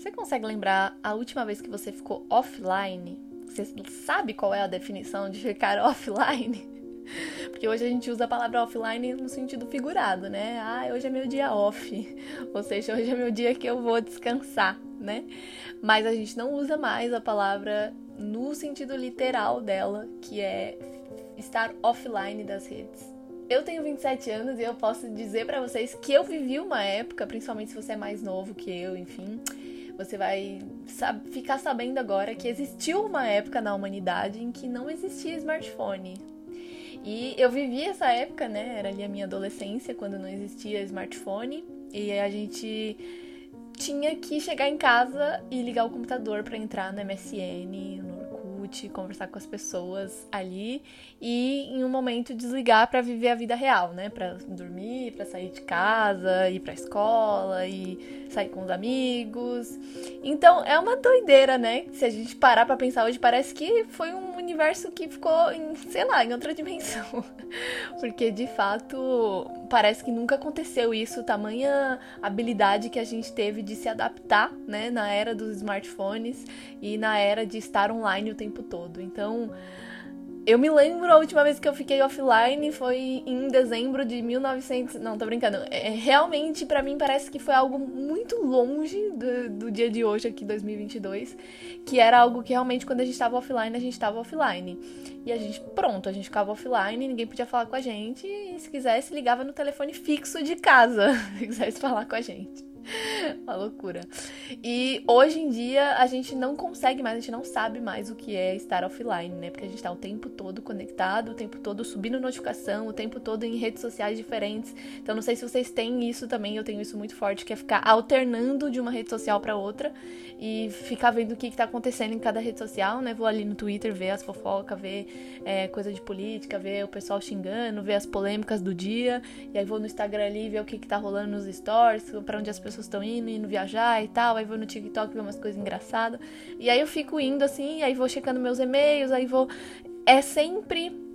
Você consegue lembrar a última vez que você ficou offline? Você sabe qual é a definição de ficar offline? Porque hoje a gente usa a palavra offline no sentido figurado, né? Ah, hoje é meu dia off. Ou seja, hoje é meu dia que eu vou descansar, né? Mas a gente não usa mais a palavra no sentido literal dela, que é estar offline das redes. Eu tenho 27 anos e eu posso dizer para vocês que eu vivi uma época, principalmente se você é mais novo que eu, enfim, você vai sab ficar sabendo agora que existiu uma época na humanidade em que não existia smartphone. E eu vivi essa época, né? Era ali a minha adolescência, quando não existia smartphone. E a gente tinha que chegar em casa e ligar o computador para entrar no MSN, no Orkut, conversar com as pessoas ali e em um momento desligar para viver a vida real, né? Para dormir, para sair de casa, ir para escola e sair com os amigos. Então, é uma doideira, né? Se a gente parar para pensar hoje, parece que foi um universo que ficou em, sei lá, em outra dimensão. Porque de fato, parece que nunca aconteceu isso, tamanha habilidade que a gente teve de se adaptar, né, na era dos smartphones e na era de estar online o tempo todo. Então, eu me lembro a última vez que eu fiquei offline foi em dezembro de 1900. Não, tô brincando. É, realmente, para mim, parece que foi algo muito longe do, do, dia de hoje, aqui, 2022. Que era algo que realmente, quando a gente tava offline, a gente tava offline. E a gente, pronto, a gente ficava offline, ninguém podia falar com a gente. E se quisesse, ligava no telefone fixo de casa, se quisesse falar com a gente. Uma loucura. E hoje em dia a gente não consegue mais, a gente não sabe mais o que é estar offline, né? Porque a gente tá o tempo todo conectado, o tempo todo subindo notificação, o tempo todo em redes sociais diferentes. Então não sei se vocês têm isso também, eu tenho isso muito forte, que é ficar alternando de uma rede social para outra e ficar vendo o que, que tá acontecendo em cada rede social, né? Vou ali no Twitter ver as fofocas, ver é, coisa de política, ver o pessoal xingando, ver as polêmicas do dia, e aí vou no Instagram ali ver o que, que tá rolando nos stories, para onde as pessoas pessoas estão indo, indo viajar e tal, aí vou no TikTok ver umas coisas engraçadas. E aí eu fico indo assim, aí vou checando meus e-mails, aí vou. É sempre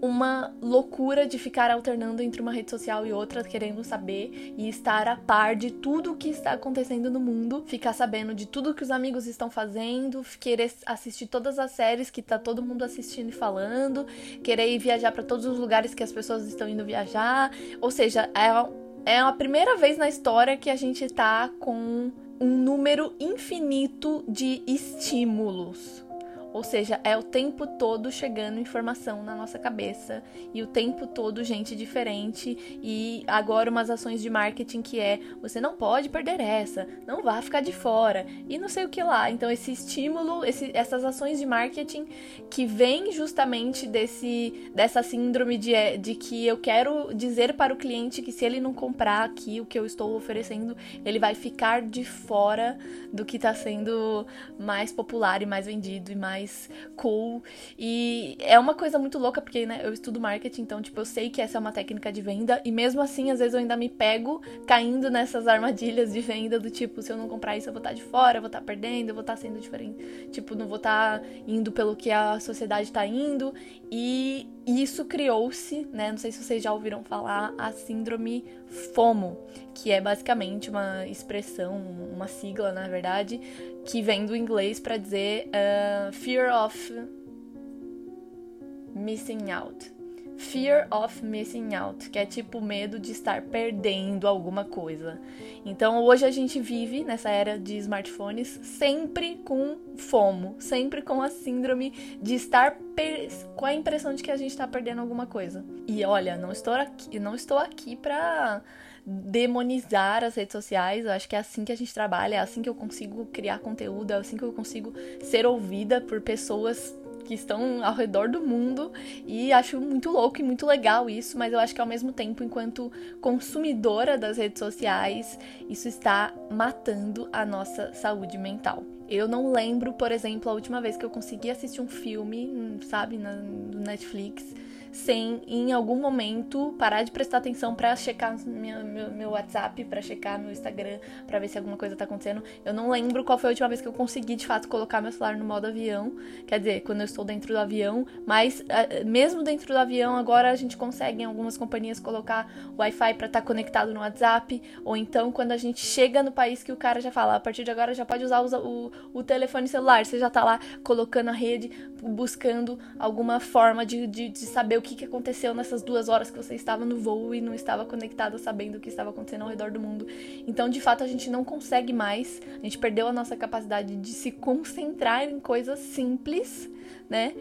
uma loucura de ficar alternando entre uma rede social e outra, querendo saber e estar a par de tudo o que está acontecendo no mundo, ficar sabendo de tudo que os amigos estão fazendo, querer assistir todas as séries que tá todo mundo assistindo e falando, querer ir viajar para todos os lugares que as pessoas estão indo viajar, ou seja, é é a primeira vez na história que a gente tá com um número infinito de estímulos. Ou seja, é o tempo todo chegando informação na nossa cabeça e o tempo todo gente diferente e agora umas ações de marketing que é você não pode perder essa, não vá ficar de fora e não sei o que lá. Então esse estímulo, esse, essas ações de marketing que vem justamente desse dessa síndrome de, de que eu quero dizer para o cliente que se ele não comprar aqui o que eu estou oferecendo, ele vai ficar de fora do que está sendo mais popular e mais vendido e mais mais cool. E é uma coisa muito louca, porque né, eu estudo marketing, então, tipo, eu sei que essa é uma técnica de venda, e mesmo assim, às vezes eu ainda me pego caindo nessas armadilhas de venda do tipo, se eu não comprar isso, eu vou estar tá de fora, eu vou estar tá perdendo, eu vou estar tá sendo diferente. Tipo, não vou estar indo pelo que a sociedade está indo. E isso criou-se, né? Não sei se vocês já ouviram falar, a síndrome FOMO, que é basicamente uma expressão, uma sigla, na verdade, que vem do inglês para dizer uh, Fear of Missing Out. Fear of missing out, que é tipo medo de estar perdendo alguma coisa. Então hoje a gente vive nessa era de smartphones sempre com FOMO, sempre com a síndrome de estar com a impressão de que a gente está perdendo alguma coisa. E olha, não estou aqui, não estou aqui para demonizar as redes sociais. Eu acho que é assim que a gente trabalha, é assim que eu consigo criar conteúdo, é assim que eu consigo ser ouvida por pessoas que estão ao redor do mundo e acho muito louco e muito legal isso, mas eu acho que ao mesmo tempo, enquanto consumidora das redes sociais, isso está matando a nossa saúde mental. Eu não lembro, por exemplo, a última vez que eu consegui assistir um filme, sabe, na, no Netflix, sem em algum momento parar de prestar atenção para checar minha, meu, meu WhatsApp, para checar meu Instagram, para ver se alguma coisa tá acontecendo. Eu não lembro qual foi a última vez que eu consegui de fato colocar meu celular no modo avião, quer dizer, quando eu estou dentro do avião, mas uh, mesmo dentro do avião agora a gente consegue em algumas companhias colocar Wi-Fi para estar tá conectado no WhatsApp, ou então quando a gente chega no país que o cara já fala, a partir de agora já pode usar o, o, o telefone celular, você já tá lá colocando a rede, buscando alguma forma de, de, de saber o que, que aconteceu nessas duas horas que você estava no voo e não estava conectado sabendo o que estava acontecendo ao redor do mundo. Então, de fato, a gente não consegue mais, a gente perdeu a nossa capacidade de se concentrar em coisas simples, né?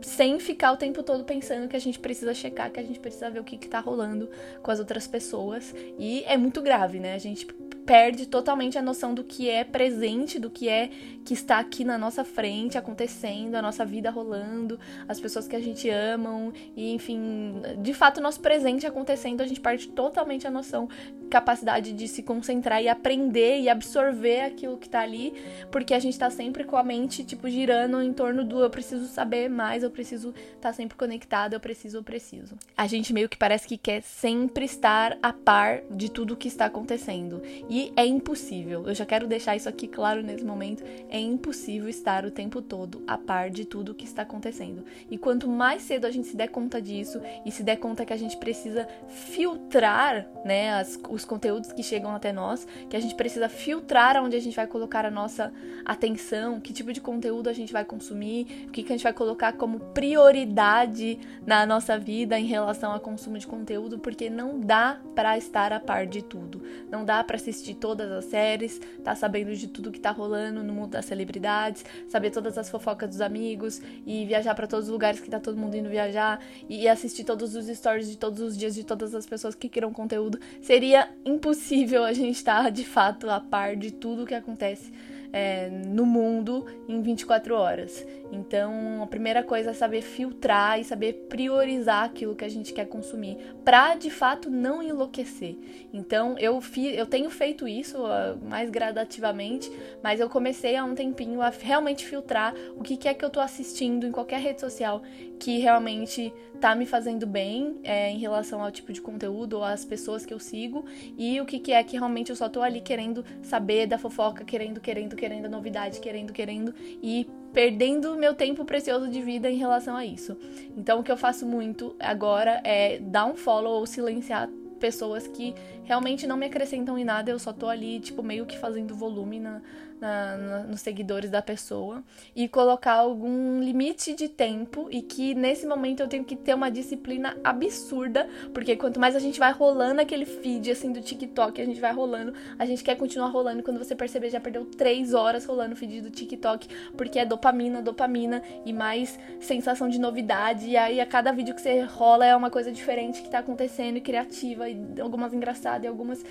Sem ficar o tempo todo pensando que a gente precisa checar, que a gente precisa ver o que, que tá rolando com as outras pessoas. E é muito grave, né? A gente perde totalmente a noção do que é presente, do que é que está aqui na nossa frente acontecendo, a nossa vida rolando, as pessoas que a gente ama, e enfim, de fato, o nosso presente acontecendo, a gente perde totalmente a noção, capacidade de se concentrar e aprender e absorver aquilo que tá ali, porque a gente tá sempre com a mente, tipo, girando em torno do eu preciso saber mais, eu preciso estar tá sempre conectado, eu preciso, eu preciso. A gente meio que parece que quer sempre estar a par de tudo que está acontecendo. E é impossível. Eu já quero deixar isso aqui claro nesse momento. É impossível estar o tempo todo a par de tudo que está acontecendo. E quanto mais cedo a gente se der conta disso e se der conta que a gente precisa filtrar, né, as, os conteúdos que chegam até nós, que a gente precisa filtrar onde a gente vai colocar a nossa atenção, que tipo de conteúdo a gente vai consumir, o que, que a gente vai colocar como prioridade na nossa vida em relação ao consumo de conteúdo, porque não dá para estar a par de tudo. Não dá para assistir assistir todas as séries, tá sabendo de tudo que tá rolando no mundo das celebridades, saber todas as fofocas dos amigos e viajar para todos os lugares que tá todo mundo indo viajar e assistir todos os stories de todos os dias de todas as pessoas que criam conteúdo. Seria impossível a gente estar tá, de fato a par de tudo que acontece é, no mundo em 24 horas. Então, a primeira coisa é saber filtrar e saber priorizar aquilo que a gente quer consumir, para de fato não enlouquecer. Então, eu fi, eu tenho feito isso uh, mais gradativamente, mas eu comecei há um tempinho a realmente filtrar o que, que é que eu tô assistindo em qualquer rede social que realmente tá me fazendo bem é, em relação ao tipo de conteúdo ou às pessoas que eu sigo e o que, que é que realmente eu só tô ali querendo saber da fofoca, querendo, querendo, querendo a novidade, querendo, querendo e perdendo meu tempo precioso de vida em relação a isso. Então o que eu faço muito agora é dar um follow ou silenciar pessoas que realmente não me acrescentam em nada, eu só tô ali, tipo, meio que fazendo volume na, na, na, nos seguidores da pessoa e colocar algum limite de tempo e que nesse momento eu tenho que ter uma disciplina absurda, porque quanto mais a gente vai rolando aquele feed assim do TikTok, a gente vai rolando, a gente quer continuar rolando quando você perceber já perdeu três horas rolando o feed do TikTok, porque é dopamina, dopamina e mais sensação de novidade, e aí a cada vídeo que você rola é uma coisa diferente que tá acontecendo e criativa, e algumas engraçadas e algumas.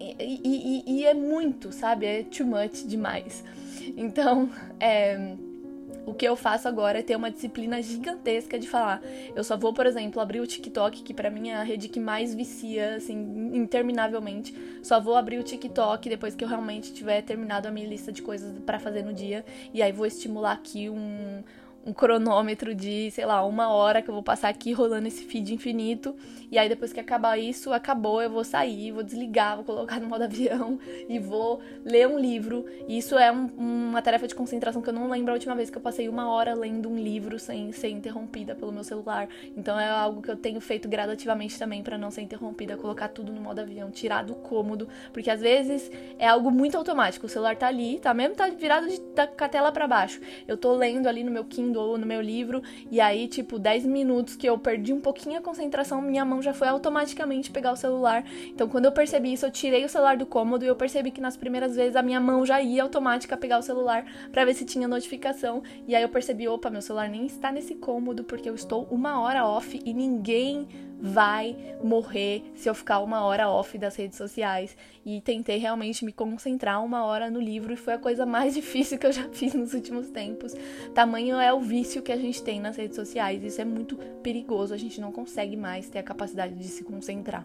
E, e, e, e é muito, sabe? É too much demais mais. Então, é, o que eu faço agora é ter uma disciplina gigantesca de falar. Eu só vou, por exemplo, abrir o TikTok, que para mim é a rede que mais vicia, assim, interminavelmente. Só vou abrir o TikTok depois que eu realmente tiver terminado a minha lista de coisas para fazer no dia. E aí vou estimular aqui um, um cronômetro de, sei lá, uma hora que eu vou passar aqui rolando esse feed infinito. E aí depois que acabar isso, acabou, eu vou sair, vou desligar, vou colocar no modo avião e vou ler um livro. E isso é um, uma tarefa de concentração que eu não lembro a última vez que eu passei uma hora lendo um livro sem ser interrompida pelo meu celular. Então é algo que eu tenho feito gradativamente também para não ser interrompida, colocar tudo no modo avião, tirar do cômodo, porque às vezes é algo muito automático. O celular tá ali, tá mesmo tá virado de, da, com a tela para baixo. Eu tô lendo ali no meu Kindle Kindle, no meu livro, e aí, tipo, 10 minutos que eu perdi um pouquinho a concentração, minha mão já foi automaticamente pegar o celular. Então, quando eu percebi isso, eu tirei o celular do cômodo e eu percebi que nas primeiras vezes a minha mão já ia automática pegar o celular para ver se tinha notificação. E aí eu percebi, opa, meu celular nem está nesse cômodo porque eu estou uma hora off e ninguém vai morrer se eu ficar uma hora off das redes sociais. E tentei realmente me concentrar uma hora no livro e foi a coisa mais difícil que eu já fiz nos últimos tempos. Tamanho é o vício que a gente tem nas redes sociais. Isso é muito perigoso, a gente não consegue mais ter a capacidade de se concentrar.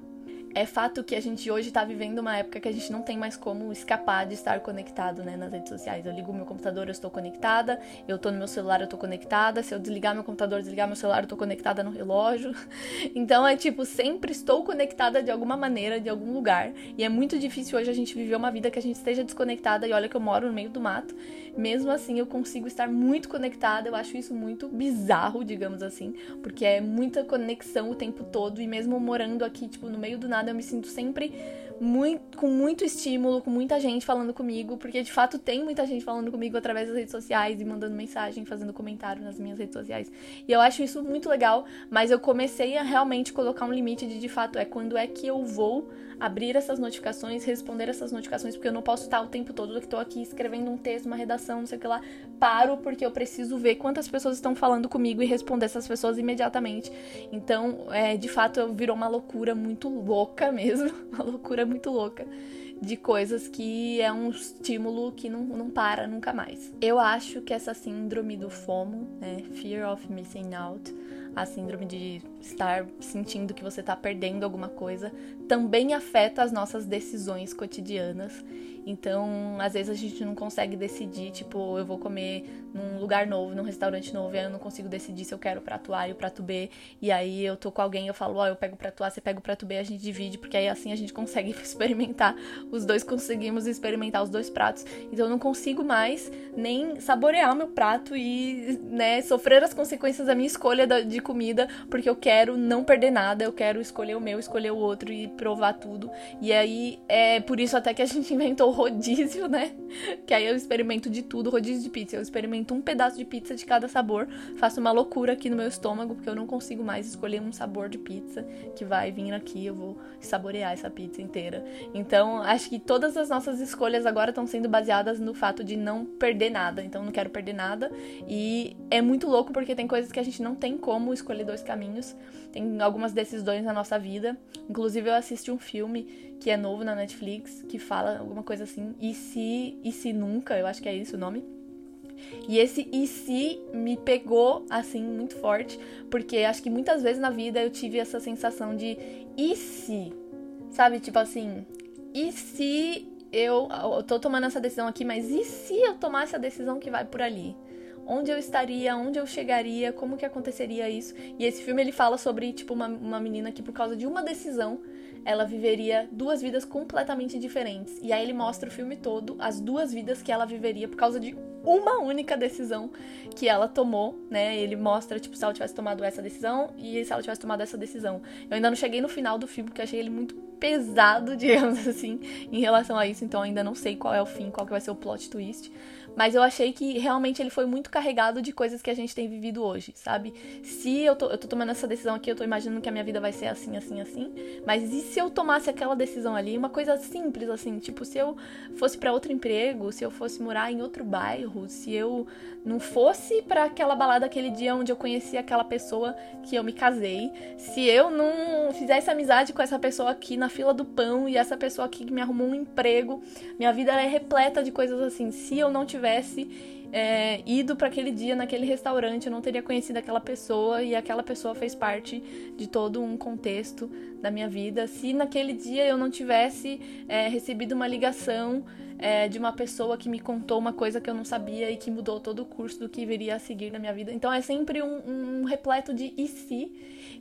É fato que a gente hoje tá vivendo uma época que a gente não tem mais como escapar de estar conectado, né, nas redes sociais. Eu ligo meu computador, eu estou conectada, eu tô no meu celular, eu tô conectada, se eu desligar meu computador, desligar meu celular, eu tô conectada no relógio. Então é tipo, sempre estou conectada de alguma maneira, de algum lugar. E é muito difícil hoje a gente viver uma vida que a gente esteja desconectada. E olha que eu moro no meio do mato. Mesmo assim, eu consigo estar muito conectada. Eu acho isso muito bizarro, digamos assim, porque é muita conexão o tempo todo. E mesmo morando aqui, tipo, no meio do nada, eu me sinto sempre muito, com muito estímulo, com muita gente falando comigo, porque de fato tem muita gente falando comigo através das redes sociais e mandando mensagem, fazendo comentário nas minhas redes sociais. E eu acho isso muito legal, mas eu comecei a realmente colocar um limite de de fato é quando é que eu vou abrir essas notificações, responder essas notificações, porque eu não posso estar o tempo todo que estou aqui escrevendo um texto, uma redação, não sei o que lá. Paro porque eu preciso ver quantas pessoas estão falando comigo e responder essas pessoas imediatamente. Então, é, de fato, virou uma loucura muito louca mesmo, uma loucura muito louca de coisas que é um estímulo que não, não para nunca mais. Eu acho que essa síndrome do FOMO, né, Fear of Missing Out, a síndrome de estar sentindo que você está perdendo alguma coisa, também afeta as nossas decisões cotidianas então, às vezes a gente não consegue decidir, tipo, eu vou comer num lugar novo, num restaurante novo, e aí eu não consigo decidir se eu quero o prato A e o prato B. E aí eu tô com alguém, eu falo, ó, oh, eu pego o prato A, você pega o prato B, a gente divide, porque aí assim a gente consegue experimentar. Os dois conseguimos experimentar os dois pratos. Então eu não consigo mais nem saborear meu prato e, né, sofrer as consequências da minha escolha de comida, porque eu quero não perder nada, eu quero escolher o meu, escolher o outro e provar tudo. E aí é por isso até que a gente inventou rodízio, né? Que aí eu experimento de tudo, rodízio de pizza. Eu experimento um pedaço de pizza de cada sabor, faço uma loucura aqui no meu estômago, porque eu não consigo mais escolher um sabor de pizza que vai vir aqui, eu vou saborear essa pizza inteira. Então, acho que todas as nossas escolhas agora estão sendo baseadas no fato de não perder nada. Então, não quero perder nada. E é muito louco porque tem coisas que a gente não tem como escolher dois caminhos. Tem algumas decisões na nossa vida. Inclusive, eu assisti um filme que é novo na Netflix, que fala alguma coisa assim, e se, e se nunca, eu acho que é isso o nome. E esse e se me pegou assim muito forte, porque acho que muitas vezes na vida eu tive essa sensação de e se, sabe, tipo assim, e se eu, eu tô tomando essa decisão aqui, mas e se eu tomasse a decisão que vai por ali? Onde eu estaria, onde eu chegaria, como que aconteceria isso. E esse filme ele fala sobre tipo uma, uma menina que por causa de uma decisão ela viveria duas vidas completamente diferentes. E aí ele mostra o filme todo as duas vidas que ela viveria por causa de uma única decisão que ela tomou, né? Ele mostra, tipo, se ela tivesse tomado essa decisão e se ela tivesse tomado essa decisão. Eu ainda não cheguei no final do filme, porque achei ele muito pesado, digamos assim, em relação a isso, então ainda não sei qual é o fim, qual que vai ser o plot twist. Mas eu achei que realmente ele foi muito carregado de coisas que a gente tem vivido hoje, sabe? Se eu tô, eu tô tomando essa decisão aqui, eu tô imaginando que a minha vida vai ser assim, assim, assim. Mas e se eu tomasse aquela decisão ali? Uma coisa simples, assim, tipo, se eu fosse para outro emprego, se eu fosse morar em outro bairro, se eu não fosse para aquela balada aquele dia onde eu conheci aquela pessoa que eu me casei, se eu não fizesse amizade com essa pessoa aqui na fila do pão e essa pessoa aqui que me arrumou um emprego, minha vida é repleta de coisas assim. Se eu não tivesse tivesse é, ido para aquele dia naquele restaurante, eu não teria conhecido aquela pessoa e aquela pessoa fez parte de todo um contexto da minha vida. Se naquele dia eu não tivesse é, recebido uma ligação é, de uma pessoa que me contou uma coisa que eu não sabia e que mudou todo o curso do que viria a seguir na minha vida. Então é sempre um, um repleto de e se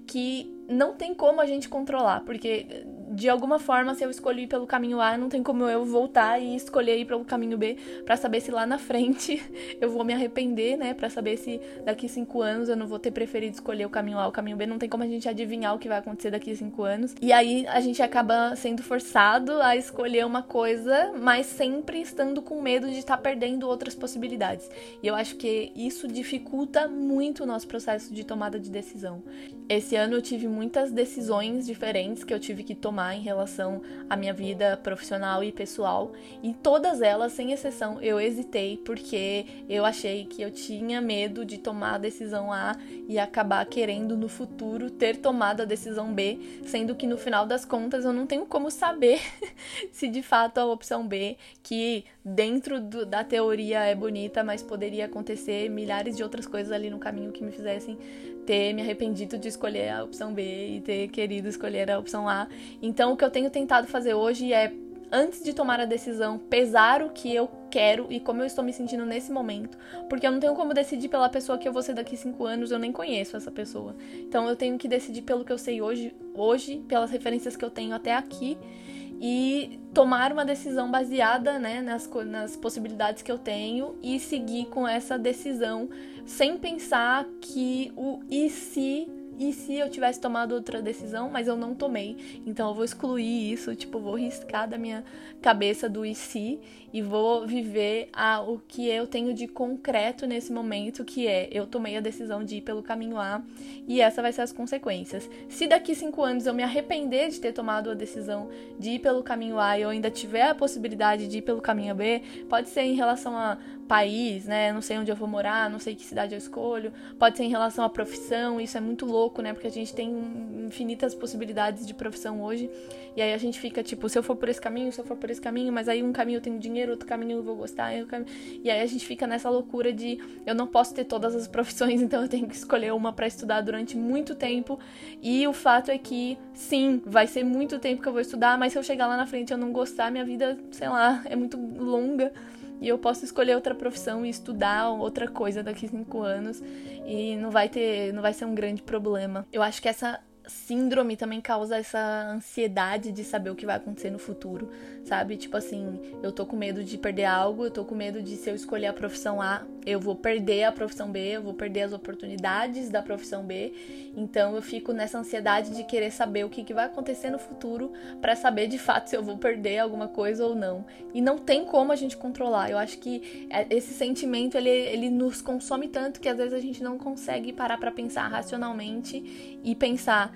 que não tem como a gente controlar, porque de alguma forma, se eu escolhi pelo caminho A, não tem como eu voltar e escolher ir pelo caminho B para saber se lá na frente eu vou me arrepender, né? Para saber se daqui cinco anos eu não vou ter preferido escolher o caminho A ou o caminho B. Não tem como a gente adivinhar o que vai acontecer daqui cinco anos. E aí a gente acaba sendo forçado a escolher uma coisa, mas sempre estando com medo de estar tá perdendo outras possibilidades. E eu acho que isso dificulta muito o nosso processo de tomada de decisão. Esse ano eu tive muitas decisões diferentes que eu tive que tomar em relação à minha vida profissional e pessoal, e todas elas, sem exceção, eu hesitei porque eu achei que eu tinha medo de tomar a decisão A e acabar querendo no futuro ter tomado a decisão B, sendo que no final das contas eu não tenho como saber se de fato a opção B, que dentro do, da teoria é bonita, mas poderia acontecer milhares de outras coisas ali no caminho que me fizessem ter me arrependido de escolher a opção B e ter querido escolher a opção A. Então, o que eu tenho tentado fazer hoje é antes de tomar a decisão, pesar o que eu quero e como eu estou me sentindo nesse momento. Porque eu não tenho como decidir pela pessoa que eu vou ser daqui cinco anos, eu nem conheço essa pessoa. Então eu tenho que decidir pelo que eu sei hoje, hoje, pelas referências que eu tenho até aqui e tomar uma decisão baseada né, nas, nas possibilidades que eu tenho e seguir com essa decisão sem pensar que o e se e se eu tivesse tomado outra decisão, mas eu não tomei. Então eu vou excluir isso, tipo, vou riscar da minha cabeça do e se e vou viver a, o que eu tenho de concreto nesse momento, que é eu tomei a decisão de ir pelo caminho A e essa vai ser as consequências. Se daqui cinco anos eu me arrepender de ter tomado a decisão de ir pelo caminho A e eu ainda tiver a possibilidade de ir pelo caminho B, pode ser em relação a país, né? Não sei onde eu vou morar, não sei que cidade eu escolho, pode ser em relação à profissão, isso é muito louco, né? Porque a gente tem infinitas possibilidades de profissão hoje. E aí a gente fica tipo, se eu for por esse caminho, se eu for por esse caminho, mas aí um caminho eu tenho dinheiro, outro caminho eu vou gostar, e aí a gente fica nessa loucura de eu não posso ter todas as profissões, então eu tenho que escolher uma para estudar durante muito tempo. E o fato é que sim, vai ser muito tempo que eu vou estudar, mas se eu chegar lá na frente e eu não gostar, minha vida, sei lá, é muito longa e eu posso escolher outra profissão e estudar outra coisa daqui cinco anos e não vai ter, não vai ser um grande problema. Eu acho que essa síndrome também causa essa ansiedade de saber o que vai acontecer no futuro, sabe? Tipo assim, eu tô com medo de perder algo, eu tô com medo de se eu escolher a profissão A, eu vou perder a profissão B, eu vou perder as oportunidades da profissão B. Então eu fico nessa ansiedade de querer saber o que, que vai acontecer no futuro para saber de fato se eu vou perder alguma coisa ou não. E não tem como a gente controlar. Eu acho que é, esse sentimento ele, ele nos consome tanto que às vezes a gente não consegue parar para pensar racionalmente e pensar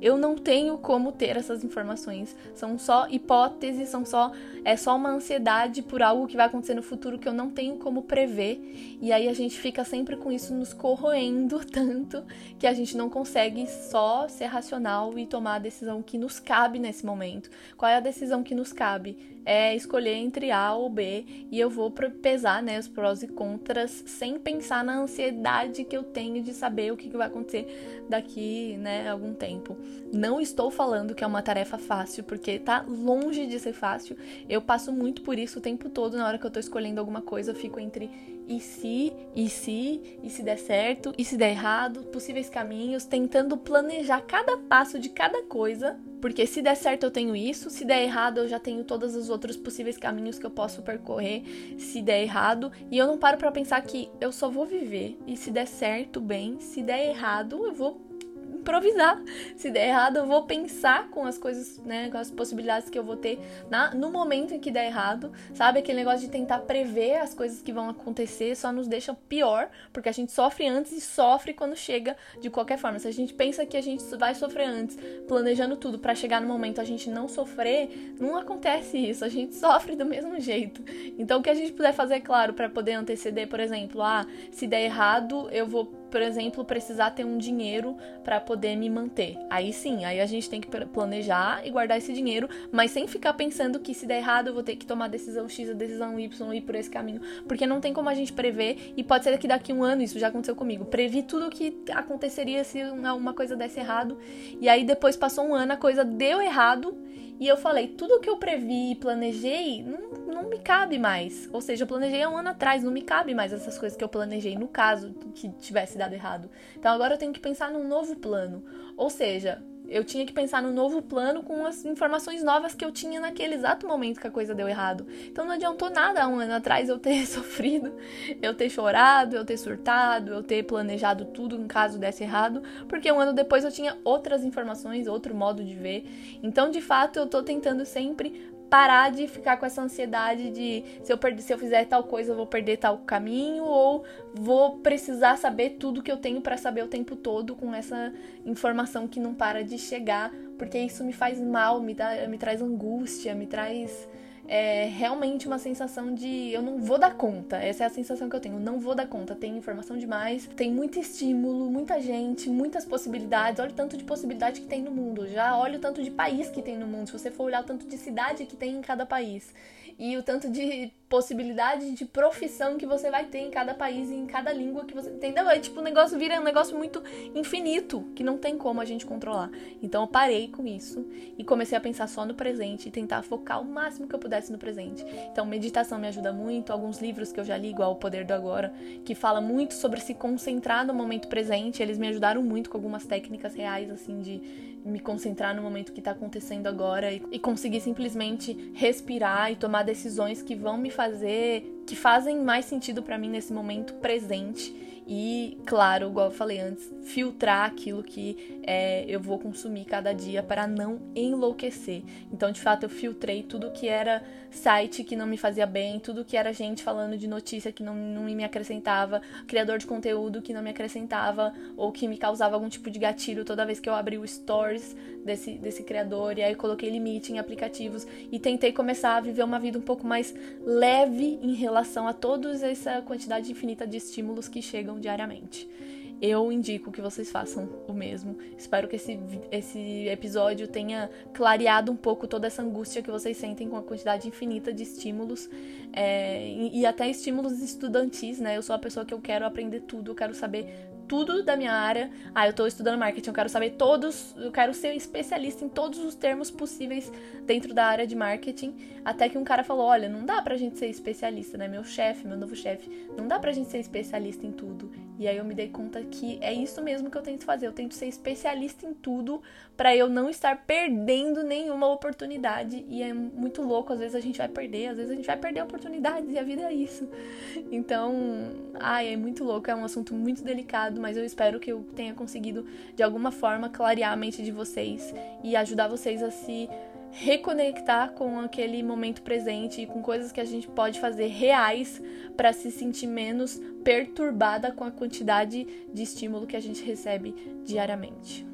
eu não tenho como ter essas informações. São só hipóteses, são só é só uma ansiedade por algo que vai acontecer no futuro que eu não tenho como prever. E aí a gente fica sempre com isso nos corroendo tanto que a gente não consegue só ser racional e tomar a decisão que nos cabe nesse momento. Qual é a decisão que nos cabe? é escolher entre A ou B e eu vou pesar né, os prós e contras sem pensar na ansiedade que eu tenho de saber o que, vai acontecer daqui né, algum tempo. Não estou falando que é uma tarefa fácil, porque tá longe de ser fácil. Eu passo muito por isso o tempo todo na hora que eu tô escolhendo alguma coisa, eu fico entre e se, e se, e se der certo, e se der errado, possíveis caminhos, tentando planejar cada passo de cada coisa, porque se der certo eu tenho isso, se der errado eu já tenho todos os outros possíveis caminhos que eu posso percorrer, se der errado, e eu não paro para pensar que eu só vou viver, e se der certo, bem, se der errado, eu vou improvisar. Se der errado, eu vou pensar com as coisas, né, com as possibilidades que eu vou ter na, no momento em que der errado, sabe? Aquele negócio de tentar prever as coisas que vão acontecer só nos deixa pior, porque a gente sofre antes e sofre quando chega de qualquer forma. Se a gente pensa que a gente vai sofrer antes, planejando tudo para chegar no momento a gente não sofrer, não acontece isso, a gente sofre do mesmo jeito. Então o que a gente puder fazer, claro, para poder anteceder, por exemplo, ah, se der errado, eu vou por exemplo, precisar ter um dinheiro para poder me manter. Aí sim, aí a gente tem que planejar e guardar esse dinheiro, mas sem ficar pensando que se der errado eu vou ter que tomar a decisão X, a decisão Y e ir por esse caminho, porque não tem como a gente prever e pode ser que daqui um ano isso já aconteceu comigo. Previ tudo o que aconteceria se uma coisa desse errado e aí depois passou um ano a coisa deu errado e eu falei, tudo que eu previ e planejei não, não me cabe mais. Ou seja, eu planejei há um ano atrás, não me cabe mais essas coisas que eu planejei, no caso que tivesse dado errado. Então agora eu tenho que pensar num novo plano. Ou seja, eu tinha que pensar no novo plano com as informações novas que eu tinha naquele exato momento que a coisa deu errado. Então não adiantou nada um ano atrás eu ter sofrido, eu ter chorado, eu ter surtado, eu ter planejado tudo no caso desse errado, porque um ano depois eu tinha outras informações, outro modo de ver. Então, de fato, eu tô tentando sempre parar de ficar com essa ansiedade de se eu perder, se eu fizer tal coisa, eu vou perder tal caminho ou vou precisar saber tudo que eu tenho para saber o tempo todo com essa informação que não para de chegar, porque isso me faz mal, me, dá, me traz angústia, me traz é realmente uma sensação de eu não vou dar conta. Essa é a sensação que eu tenho. Não vou dar conta. Tem informação demais, tem muito estímulo, muita gente, muitas possibilidades. Olha o tanto de possibilidade que tem no mundo. Já olha o tanto de país que tem no mundo. Se você for olhar o tanto de cidade que tem em cada país. E o tanto de possibilidade de profissão que você vai ter em cada país e em cada língua que você entendeu? É tipo, o negócio vira um negócio muito infinito, que não tem como a gente controlar. Então eu parei com isso e comecei a pensar só no presente e tentar focar o máximo que eu pudesse no presente. Então meditação me ajuda muito, alguns livros que eu já li, igual O Poder do Agora, que fala muito sobre se concentrar no momento presente, eles me ajudaram muito com algumas técnicas reais assim de me concentrar no momento que está acontecendo agora e, e conseguir simplesmente respirar e tomar decisões que vão me fazer, que fazem mais sentido para mim nesse momento presente e, claro, igual eu falei antes, filtrar aquilo que é, eu vou consumir cada dia para não enlouquecer. Então, de fato, eu filtrei tudo que era site que não me fazia bem, tudo que era gente falando de notícia que não, não me acrescentava, criador de conteúdo que não me acrescentava ou que me causava algum tipo de gatilho toda vez que eu abri o stories desse, desse criador. E aí coloquei limite em aplicativos e tentei começar a viver uma vida um pouco mais leve em relação a toda essa quantidade infinita de estímulos que chegam diariamente. Eu indico que vocês façam o mesmo. Espero que esse, esse episódio tenha clareado um pouco toda essa angústia que vocês sentem com a quantidade infinita de estímulos é, e, e até estímulos estudantis, né? Eu sou a pessoa que eu quero aprender tudo, eu quero saber tudo da minha área. Ah, eu tô estudando marketing, eu quero saber todos, eu quero ser especialista em todos os termos possíveis dentro da área de marketing. Até que um cara falou: olha, não dá pra gente ser especialista, né? Meu chefe, meu novo chefe, não dá pra gente ser especialista em tudo. E aí eu me dei conta que é isso mesmo que eu tento fazer. Eu tento ser especialista em tudo para eu não estar perdendo nenhuma oportunidade. E é muito louco, às vezes a gente vai perder, às vezes a gente vai perder oportunidades e a vida é isso. Então, ai, é muito louco, é um assunto muito delicado mas eu espero que eu tenha conseguido de alguma forma clarear a mente de vocês e ajudar vocês a se reconectar com aquele momento presente e com coisas que a gente pode fazer reais para se sentir menos perturbada com a quantidade de estímulo que a gente recebe diariamente.